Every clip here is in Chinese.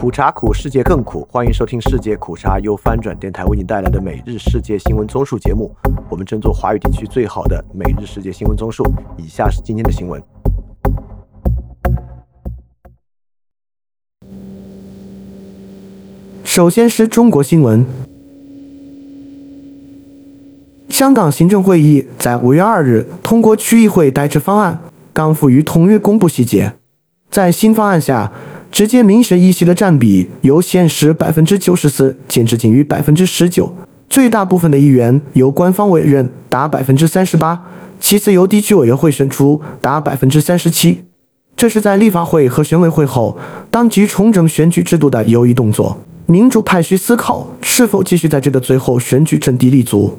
苦茶苦，世界更苦。欢迎收听世界苦茶由翻转电台为你带来的每日世界新闻综述节目。我们争做华语地区最好的每日世界新闻综述。以下是今天的新闻。首先是中国新闻。香港行政会议在五月二日通过区议会代制方案，港府于同日公布细节。在新方案下，直接民选议席的占比由现实百分之九十四减至仅余百分之十九，最大部分的议员由官方委任，达百分之三十八，其次由地区委员会选出，达百分之三十七。这是在立法会和选委会后，当局重整选举制度的有益动作。民主派需思考是否继续在这个最后选举阵地立足。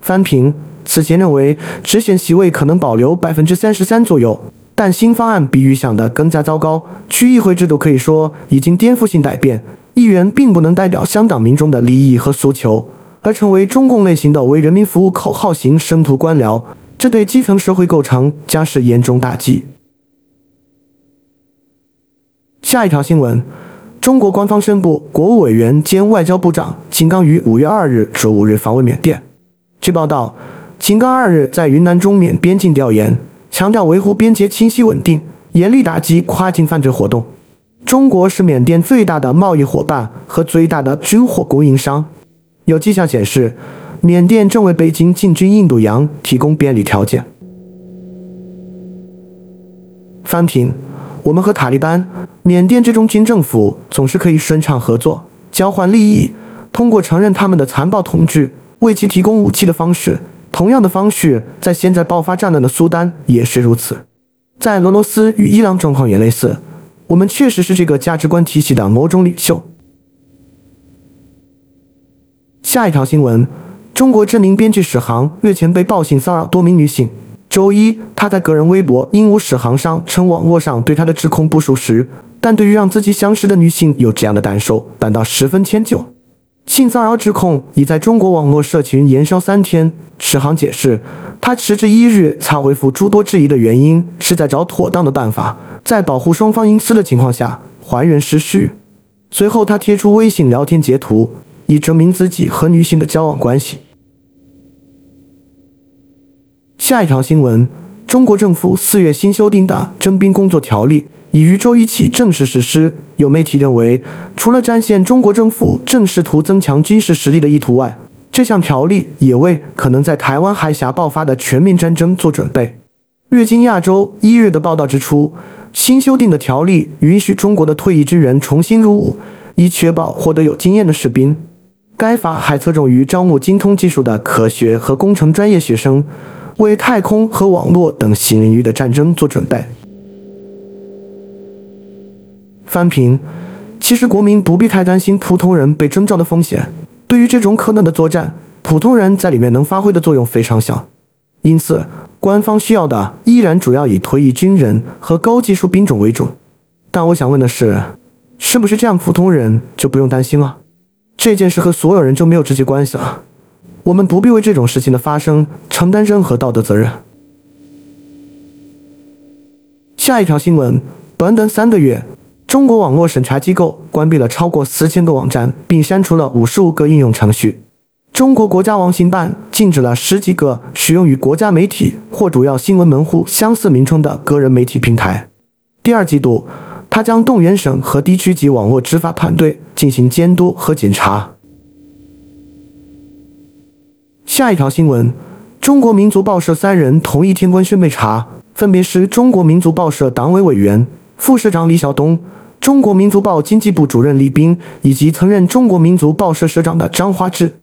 翻评。此前认为，直选席位可能保留百分之三十三左右，但新方案比预想的更加糟糕。区议会制度可以说已经颠覆性改变，议员并不能代表香港民众的利益和诉求，而成为中共类型的为人民服务口号型生徒官僚，这对基层社会构成将是严重打击。下一条新闻：中国官方宣布，国务委员兼外交部长秦刚于五月二日至五日访问缅甸。据报道。秦刚二日在云南中缅边境调研，强调维护边界清晰稳定，严厉打击跨境犯罪活动。中国是缅甸最大的贸易伙伴和最大的军火供应商。有迹象显示，缅甸正为北京进军印度洋提供便利条件。翻评：我们和塔利班、缅甸这种军政府总是可以顺畅合作，交换利益，通过承认他们的残暴统治，为其提供武器的方式。同样的方式，在现在爆发战乱的苏丹也是如此，在俄罗斯与伊朗状况也类似。我们确实是这个价值观体系的某种领袖。下一条新闻：中国知名编剧史航月前被曝性骚扰多名女性。周一，他在个人微博鹦鹉史航上称网络上对他的指控不属实，但对于让自己相识的女性有这样的感受，感到十分迁就。性骚扰指控已在中国网络社群延烧三天。史航解释，他迟至一日才回复诸多质疑的原因，是在找妥当的办法，在保护双方隐私的情况下还原失序。随后，他贴出微信聊天截图，以证明自己和女性的交往关系。下一条新闻：中国政府四月新修订的征兵工作条例。已于周一起正式实施。有媒体认为，除了展现中国政府正试图增强军事实力的意图外，这项条例也为可能在台湾海峡爆发的全面战争做准备。月经亚洲一日的报道指出，新修订的条例允许中国的退役军人重新入伍，以确保获得有经验的士兵。该法还侧重于招募精通技术的科学和工程专业学生，为太空和网络等新领域的战争做准备。翻评，其实国民不必太担心普通人被征召的风险。对于这种可能的作战，普通人在里面能发挥的作用非常小。因此，官方需要的依然主要以退役军人和高技术兵种为主。但我想问的是，是不是这样普通人就不用担心了？这件事和所有人就没有直接关系了。我们不必为这种事情的发生承担任何道德责任。下一条新闻，短短三个月。中国网络审查机构关闭了超过四千个网站，并删除了五十五个应用程序。中国国家网信办禁止了十几个使用与国家媒体或主要新闻门户相似名称的个人媒体平台。第二季度，他将动员省和地区级网络执法团队进行监督和检查。下一条新闻：中国民族报社三人同一天官宣被查，分别是中国民族报社党委委员、副社长李晓东。中国民族报经济部主任李斌以及曾任中国民族报社社长的张华志。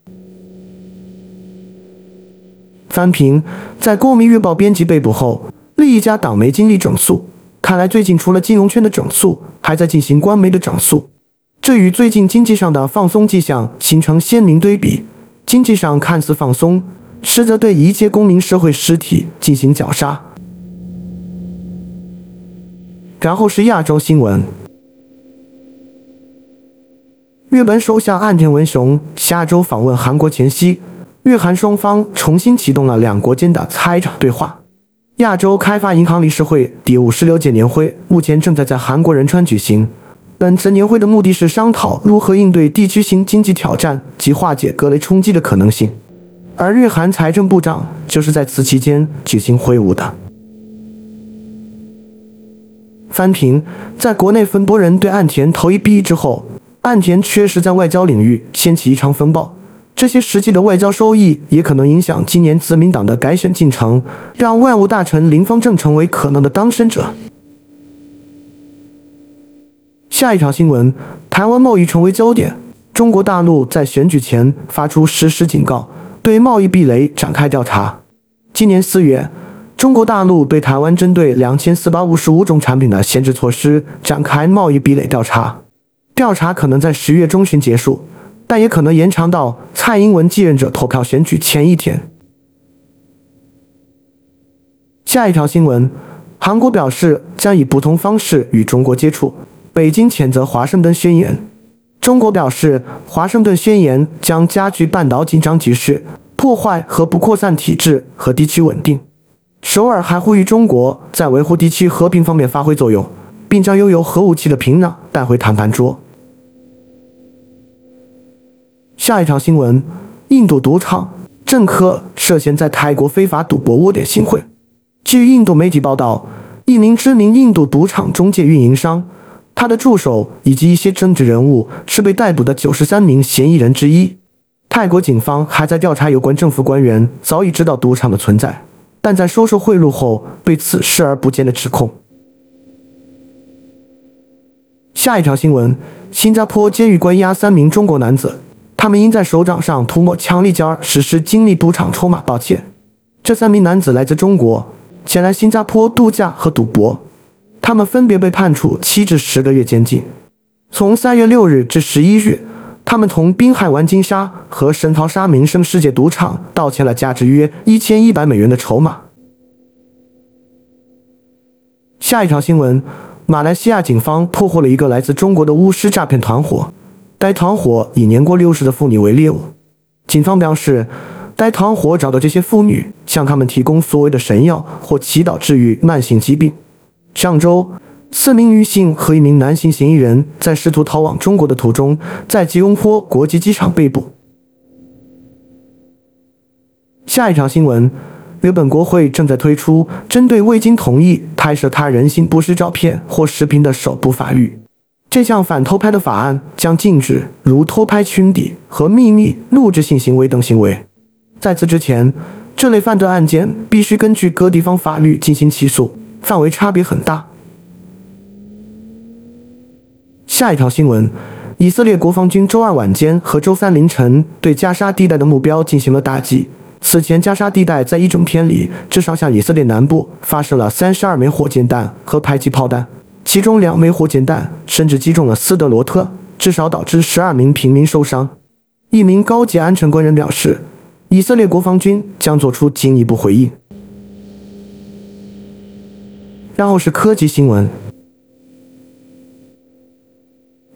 翻评，在《光明日报》编辑被捕后，另一家党媒经历整肃。看来最近除了金融圈的整肃，还在进行官媒的整肃。这与最近经济上的放松迹象形成鲜明对比。经济上看似放松，实则对一切公民社会实体进行绞杀。然后是亚洲新闻。日本首相岸田文雄下周访问韩国前夕，日韩双方重新启动了两国间的参场对话。亚洲开发银行理事会第五十六届年会目前正在在韩国仁川举行。本次年会的目的是商讨如何应对地区性经济挑战及化解各类冲击的可能性，而日韩财政部长就是在此期间举行会晤的。翻评，在国内分拨人对岸田投一币之后，岸田确实在外交领域掀起一场风暴。这些实际的外交收益也可能影响今年自民党的改选进程，让外务大臣林方正成为可能的当选者。下一条新闻：台湾贸易成为焦点。中国大陆在选举前发出实时警告，对贸易壁垒展开调查。今年四月，中国大陆对台湾针对两千四百五十五种产品的限制措施展开贸易壁垒调查。调查可能在十月中旬结束，但也可能延长到蔡英文继任者投票选举前一天。下一条新闻：韩国表示将以不同方式与中国接触。北京谴责华盛顿宣言。中国表示，华盛顿宣言将加剧半岛紧张局势，破坏核不扩散体制和地区稳定。首尔还呼吁中国在维护地区和平方面发挥作用，并将拥有核武器的平壤带回谈判桌。下一条新闻：印度赌场政客涉嫌在泰国非法赌博窝点行贿。据印度媒体报道，一名知名印度赌场中介运营商。他的助手以及一些政治人物是被逮捕的九十三名嫌疑人之一。泰国警方还在调查有关政府官员早已知道赌场的存在，但在收受贿赂后对此视而不见的指控。下一条新闻：新加坡监狱关押三名中国男子，他们因在手掌上涂抹强力胶实施经历赌场筹码盗窃。这三名男子来自中国，前来新加坡度假和赌博。他们分别被判处七至十个月监禁。从三月六日至十一日，他们从滨海湾金沙和神淘沙民生世界赌场盗窃了价值约一千一百美元的筹码。下一条新闻：马来西亚警方破获了一个来自中国的巫师诈骗团伙。该团伙以年过六十的妇女为猎物。警方表示，该团伙找到这些妇女，向他们提供所谓的神药或祈祷治愈慢性疾病。上周，四名女性和一名男性嫌疑人在试图逃往中国的途中，在吉隆坡国际机场被捕。下一条新闻：日本国会正在推出针对未经同意拍摄他人性不实照片或视频的首部法律。这项反偷拍的法案将禁止如偷拍裙底和秘密录制性行为等行为。在此之前，这类犯罪案件必须根据各地方法律进行起诉。范围差别很大。下一条新闻：以色列国防军周二晚间和周三凌晨对加沙地带的目标进行了打击。此前，加沙地带在一整天里至少向以色列南部发射了三十二枚火箭弹和迫击炮弹，其中两枚火箭弹甚至击中了斯德罗特，至少导致十二名平民受伤。一名高级安全官员表示，以色列国防军将做出进一步回应。然后是科技新闻。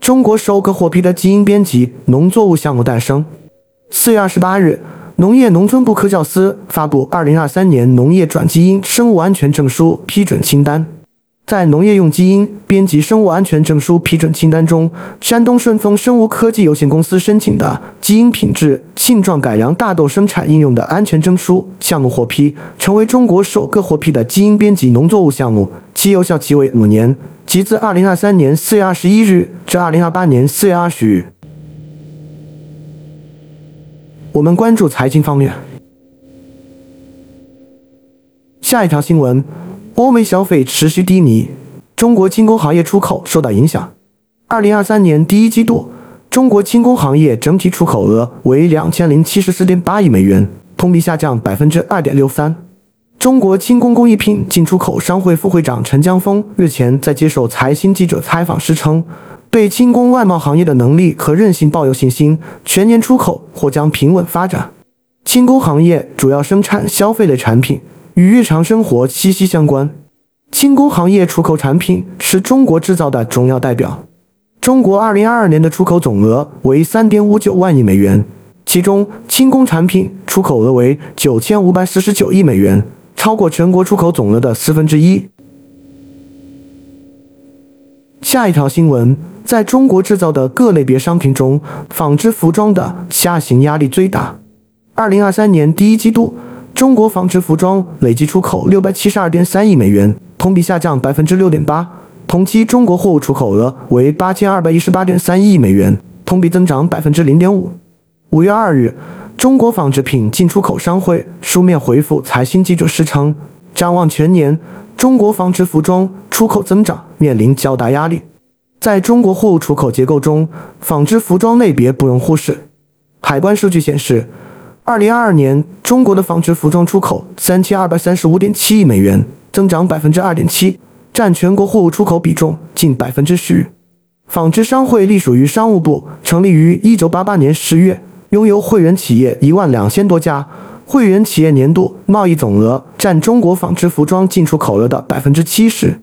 中国首个获批的基因编辑农作物项目诞生。四月二十八日，农业农村部科教司发布二零二三年农业转基因生物安全证书批准清单。在农业用基因编辑生物安全证书批准清单中，山东顺丰生物科技有限公司申请的基因品质性状改良大豆生产应用的安全证书项目获批，成为中国首个获批的基因编辑农作物项目，其有效期为五年，即自二零二三年四月二十一日至二零二八年四月二十日。我们关注财经方面，下一条新闻。欧美消费持续低迷，中国轻工行业出口受到影响。二零二三年第一季度，中国轻工行业整体出口额为两千零七十四点八亿美元，同比下降百分之二点六三。中国轻工工艺品进出口商会副会长陈江峰日前在接受财新记者采访时称，对轻工外贸行业的能力和韧性抱有信心，全年出口或将平稳发展。轻工行业主要生产消费类产品。与日常生活息息相关，轻工行业出口产品是中国制造的重要代表。中国2022年的出口总额为3.59万亿美元，其中轻工产品出口额为9549亿美元，超过全国出口总额的四分之一。下一条新闻，在中国制造的各类别商品中，纺织服装的下行压力最大。二零二三年第一季度，中国纺织服装累计出口六百七十二点三亿美元，同比下降百分之六点八。同期中国货物出口额为八千二百一十八点三亿美元，同比增长百分之零点五。五月二日，中国纺织品进出口商会书面回复财新记者时称，展望全年，中国纺织服装出口增长面临较大压力。在中国货物出口结构中，纺织服装类别不容忽视。海关数据显示。二零二二年，中国的纺织服装出口三千二百三十五点七亿美元，增长百分之二点七，占全国货物出口比重近百分之十。纺织商会隶属于商务部，成立于一九八八年十月，拥有会员企业一万两千多家，会员企业年度贸易总额占中国纺织服装进出口额的百分之七十。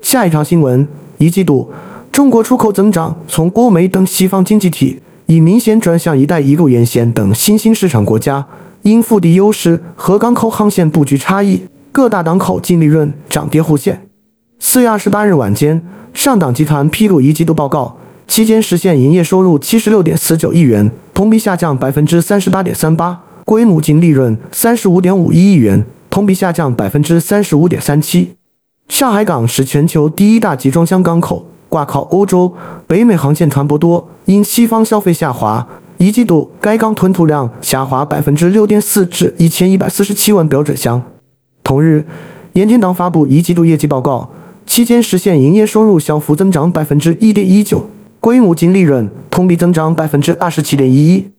下一条新闻：一季度，中国出口增长从欧美等西方经济体。已明显转向“一带一路”沿线等新兴市场国家，因腹地优势和港口航线布局差异，各大港口净利润涨跌互现。四月二十八日晚间，上港集团披露一季度报告，期间实现营业收入七十六点四九亿元，同比下降百分之三十八点三八，归母净利润三十五点五一亿元，同比下降百分之三十五点三七。上海港是全球第一大集装箱港口。挂靠欧洲、北美航线船舶多，因西方消费下滑，一季度该港吞吐量下滑百分之六点四至一千一百四十七万标准箱。同日，盐田港发布一季度业绩报告，期间实现营业收入小幅增长百分之一点一九，规模净利润同比增长百分之二十七点一一。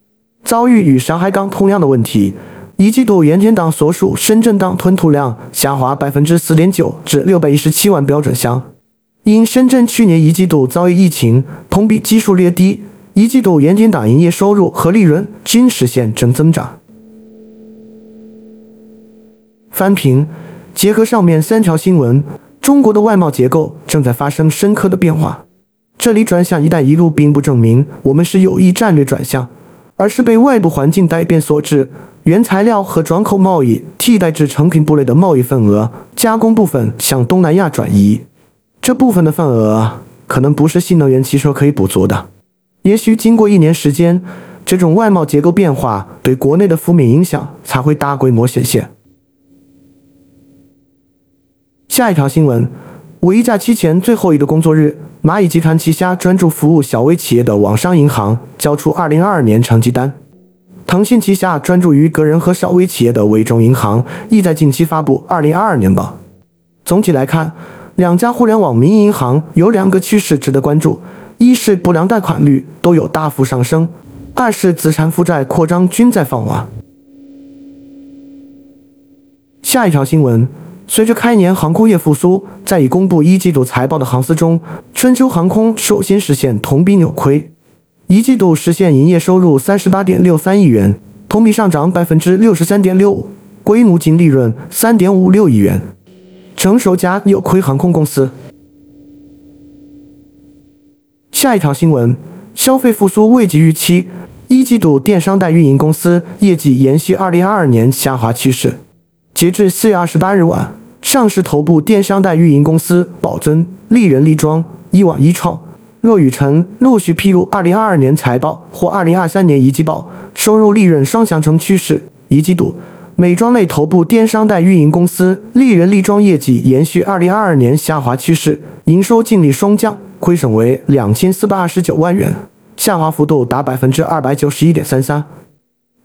遭遇与上海港同样的问题，一季度盐田港所属深圳港吞吐量下滑百分之四点九至六百一十七万标准箱。因深圳去年一季度遭遇疫情，同比基数略低，一季度盐田港营业收入和利润均实现正增长。翻评，结合上面三条新闻，中国的外贸结构正在发生深刻的变化。这里转向“一带一路”并不证明我们是有意战略转向，而是被外部环境改变所致。原材料和转口贸易替代至成品部类的贸易份额，加工部分向东南亚转移。这部分的份额可能不是新能源汽车可以补足的。也许经过一年时间，这种外贸结构变化对国内的负面影响才会大规模显现。下一条新闻：五一假期前最后一个工作日，蚂蚁集团旗下专注服务小微企业的网商银行交出2022年成绩单。腾讯旗下专注于个人和小微企业的微众银行亦在近期发布2022年报。总体来看。两家互联网民营银行有两个趋势值得关注：一是不良贷款率都有大幅上升；二是资产负债扩张均在放缓。下一条新闻：随着开年航空业复苏，在已公布一季度财报的航司中，春秋航空首先实现同比扭亏，一季度实现营业收入三十八点六三亿元，同比上涨百分之六十三点六五，规模净利润三点五六亿元。成熟家扭亏航空公司。下一条新闻：消费复苏未及预期，一季度电商代运营公司业绩延续2022年下滑趋势。截至4月28日晚，上市头部电商代运营公司宝尊、丽人丽妆、一网一创、若雨辰陆续披露2022年财报或2023年一季报，收入、利润双相乘趋势。一季度。美妆类头部电商代运营公司丽人丽妆业绩延续2022年下滑趋势，营收净利双降，亏损为两千四百二十九万元，下滑幅度达百分之二百九十一点三三。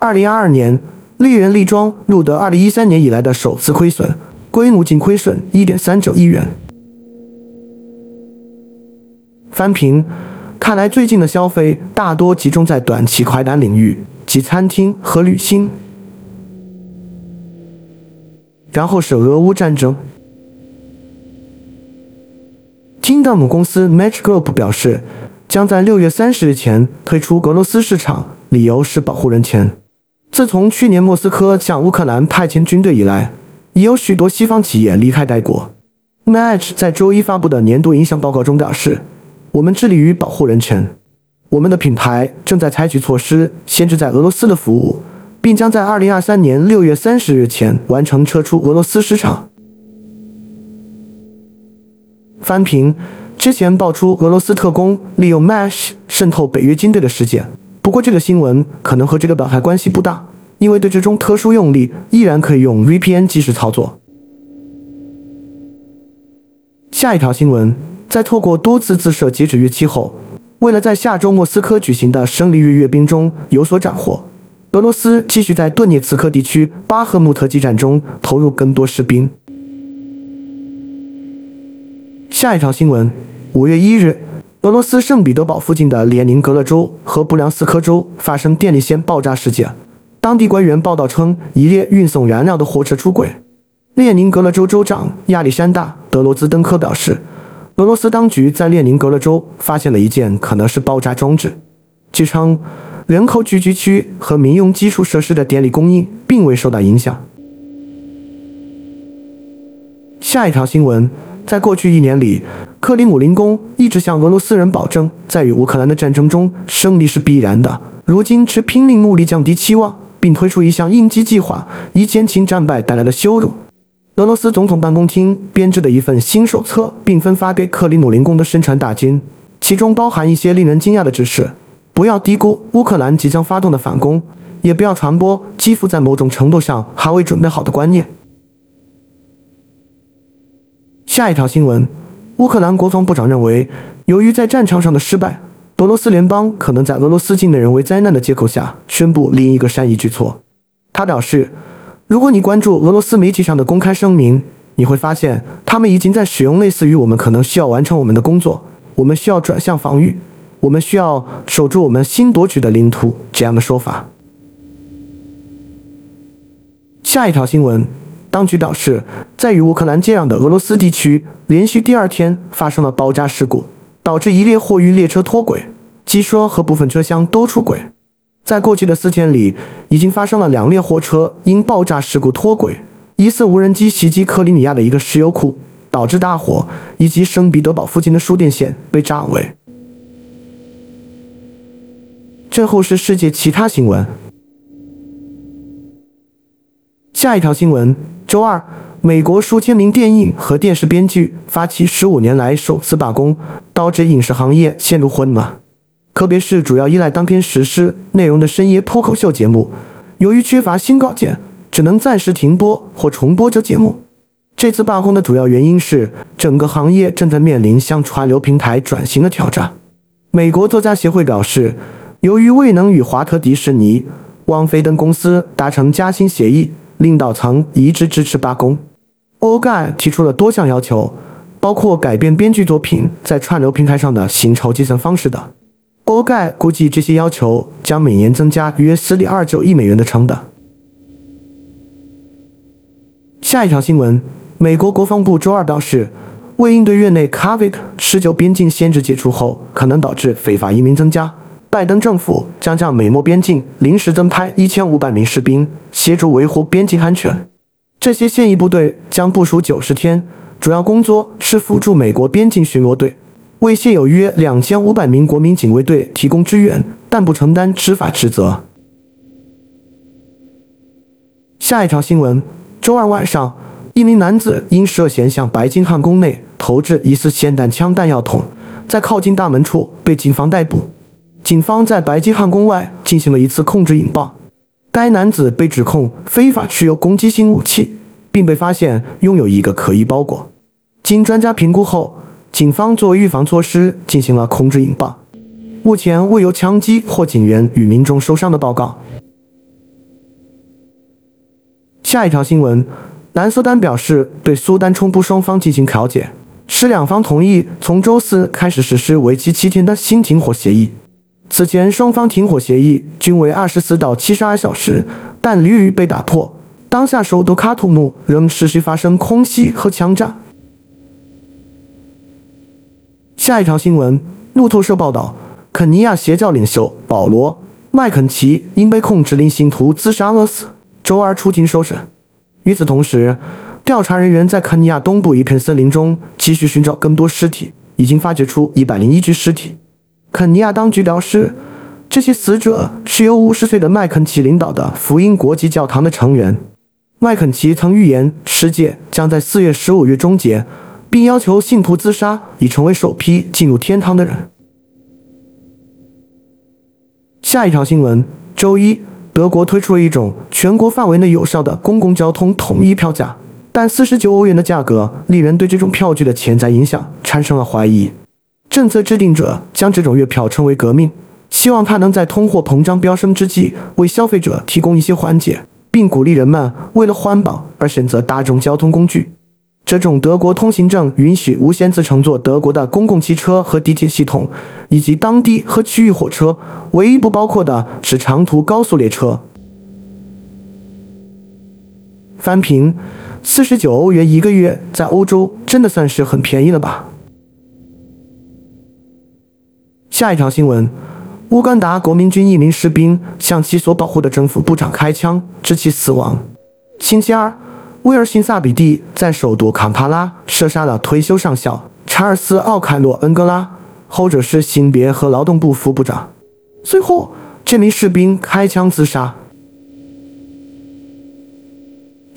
2022年，丽人丽妆录得2013年以来的首次亏损，规模净亏损一点三九亿元。翻评，看来最近的消费大多集中在短期快单领域，即餐厅和旅行。然后是俄乌战争。Kingdom 公司 Match Group 表示，将在六月三十日前退出俄罗斯市场，理由是保护人权。自从去年莫斯科向乌克兰派遣军队以来，已有许多西方企业离开该国。Match 在周一发布的年度影响报告中表示：“我们致力于保护人权，我们的品牌正在采取措施限制在俄罗斯的服务。”并将在二零二三年六月三十日前完成撤出俄罗斯市场。翻评之前爆出俄罗斯特工利用 Mesh 渗透北约军队的事件，不过这个新闻可能和这个板块关系不大，因为对这种特殊用例依然可以用 VPN 即时操作。下一条新闻，在透过多次自设截止日期后，为了在下周莫斯科举行的胜利日阅兵中有所斩获，俄罗斯继续在顿涅茨克地区巴赫穆特激战中投入更多士兵。下一条新闻，五月一日，俄罗斯圣彼得堡附近的列宁格勒州和布良斯克州发生电力线爆炸事件，当地官员报道称，一列运送燃料的货车出轨。列宁格勒州州长亚历山大·德罗兹登科表示，俄罗斯当局在列宁格勒州发现了一件可能是爆炸装置。据称，人口聚集区和民用基础设施的电力供应并未受到影响。下一条新闻，在过去一年里，克里姆林宫一直向俄罗斯人保证，在与乌克兰的战争中胜利是必然的。如今，却拼命努力降低期望，并推出一项应急计划，以减轻战败带来的羞辱。俄罗斯总统办公厅编制的一份新手册，并分发给克里姆林宫的宣传大军，其中包含一些令人惊讶的知识：不要低估乌克兰即将发动的反攻，也不要传播基辅在某种程度上还未准备好的观念。下一条新闻：乌克兰国防部长认为，由于在战场上的失败，俄罗斯联邦可能在俄罗斯境内人为灾难的借口下宣布另一个善意举措。他表示。如果你关注俄罗斯媒体上的公开声明，你会发现他们已经在使用类似于“我们可能需要完成我们的工作，我们需要转向防御，我们需要守住我们新夺取的领土”这样的说法。下一条新闻，当局表示，在与乌克兰接壤的俄罗斯地区，连续第二天发生了爆炸事故，导致一列货运列车脱轨，机车和部分车厢都出轨。在过去的四天里，已经发生了两列货车因爆炸事故脱轨，疑似无人机袭击克里米亚的一个石油库，导致大火，以及圣彼得堡附近的输电线被炸毁。最后是世界其他新闻。下一条新闻：周二，美国数千名电影和电视编剧发起十五年来首次罢工，导致影视行业陷入混乱。特别是主要依赖当天实施内容的深夜脱口秀节目，由于缺乏新稿件，只能暂时停播或重播这节目。这次罢工的主要原因是整个行业正在面临向串流平台转型的挑战。美国作家协会表示，由于未能与华特迪士尼、汪菲等公司达成加薪协议，领导层一致支持罢工。欧盖提出了多项要求，包括改变编剧作品在串流平台上的薪酬计算方式等。欧盖估计这些要求将每年增加约四点二九亿美元的成本。下一条新闻：美国国防部周二表示，为应对院内 COVID 十九边境限制解除后可能导致非法移民增加，拜登政府将向美墨边境临时增派一千五百名士兵，协助维护边境安全。这些现役部队将部署九十天，主要工作是辅助美国边境巡逻队。为现有约两千五百名国民警卫队提供支援，但不承担执法职责。下一条新闻：周二晚上，一名男子因涉嫌向白金汉宫内投掷疑似霰弹枪弹药桶，在靠近大门处被警方逮捕。警方在白金汉宫外进行了一次控制引爆。该男子被指控非法持有攻击性武器，并被发现拥有一个可疑包裹。经专家评估后。警方作为预防措施进行了控制引爆，目前未有枪击或警员与民众受伤的报告。下一条新闻，南苏丹表示对苏丹冲突双方进行调解，使两方同意从周四开始实施为期七天的新停火协议。此前双方停火协议均为二十四到七十二小时，但屡屡被打破。当下首都喀土穆仍持续发生空袭和枪战。下一条新闻，路透社报道，肯尼亚邪教领袖保罗·麦肯齐因被控指令信徒自杀而死，周二出庭受审。与此同时，调查人员在肯尼亚东部一片森林中继续寻找更多尸体，已经发掘出一百零一具尸体。肯尼亚当局表示，这些死者是由五十岁的麦肯齐领导的福音国际教堂的成员。麦肯齐曾预言世界将在四月十五日终结，并要求信徒自杀以成为首批进入天堂的人。下一条新闻：周一，德国推出了一种全国范围内有效的公共交通统一票价，但四十九欧元的价格令人对这种票据的潜在影响产生了怀疑。政策制定者将这种月票称为“革命”，希望它能在通货膨胀飙升之际为消费者提供一些缓解。并鼓励人们为了环保而选择大众交通工具。这种德国通行证允许无限次乘坐德国的公共汽车和地铁系统，以及当地和区域火车。唯一不包括的是长途高速列车。翻平：四十九欧元一个月，在欧洲真的算是很便宜了吧？下一条新闻。乌干达国民军一名士兵向其所保护的政府部长开枪，致其死亡。星期二，威尔辛萨比蒂在首都坎帕拉射杀了退休上校查尔斯·奥凯洛·恩格拉，后者是性别和劳动部副部长。随后，这名士兵开枪自杀。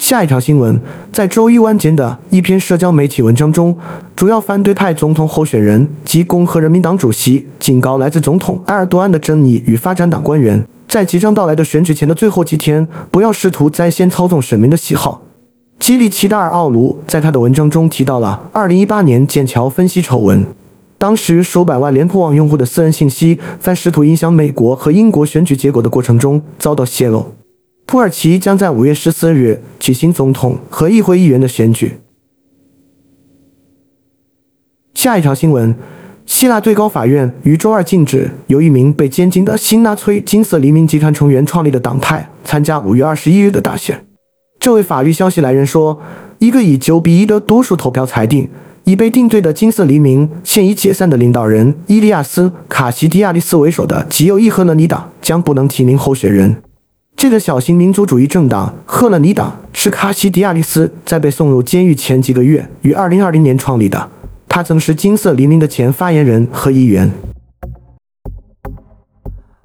下一条新闻，在周一晚间的一篇社交媒体文章中，主要反对派总统候选人及共和人民党主席警告来自总统埃尔多安的争议与发展党官员，在即将到来的选举前的最后几天，不要试图在线操纵选民的喜好。基里奇达尔奥卢在他的文章中提到了2018年剑桥分析丑闻，当时数百万廉颇网用户的私人信息在试图影响美国和英国选举结果的过程中遭到泄露。土耳其将在五月十四日举行总统和议会议员的选举。下一条新闻：希腊最高法院于周二禁止由一名被监禁的新纳粹金色黎明集团成员创立的党派参加五月二十一日的大选。这位法律消息来源说，一个以九比一的多数投票裁定已被定罪的金色黎明现已解散的领导人伊利亚斯·卡西迪亚利斯为首的极右翼赫勒尼党将不能提名候选人。这个小型民族主义政党赫勒尼党是卡西迪亚利斯在被送入监狱前几个月于2020年创立的。他曾是金色黎明的前发言人和议员。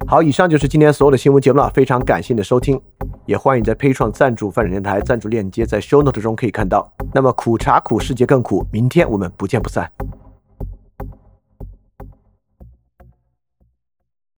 好，以上就是今天所有的新闻节目了。非常感谢你的收听，也欢迎在配创赞助发展电台赞助链接在 show note 中可以看到。那么苦茶苦，世界更苦，明天我们不见不散。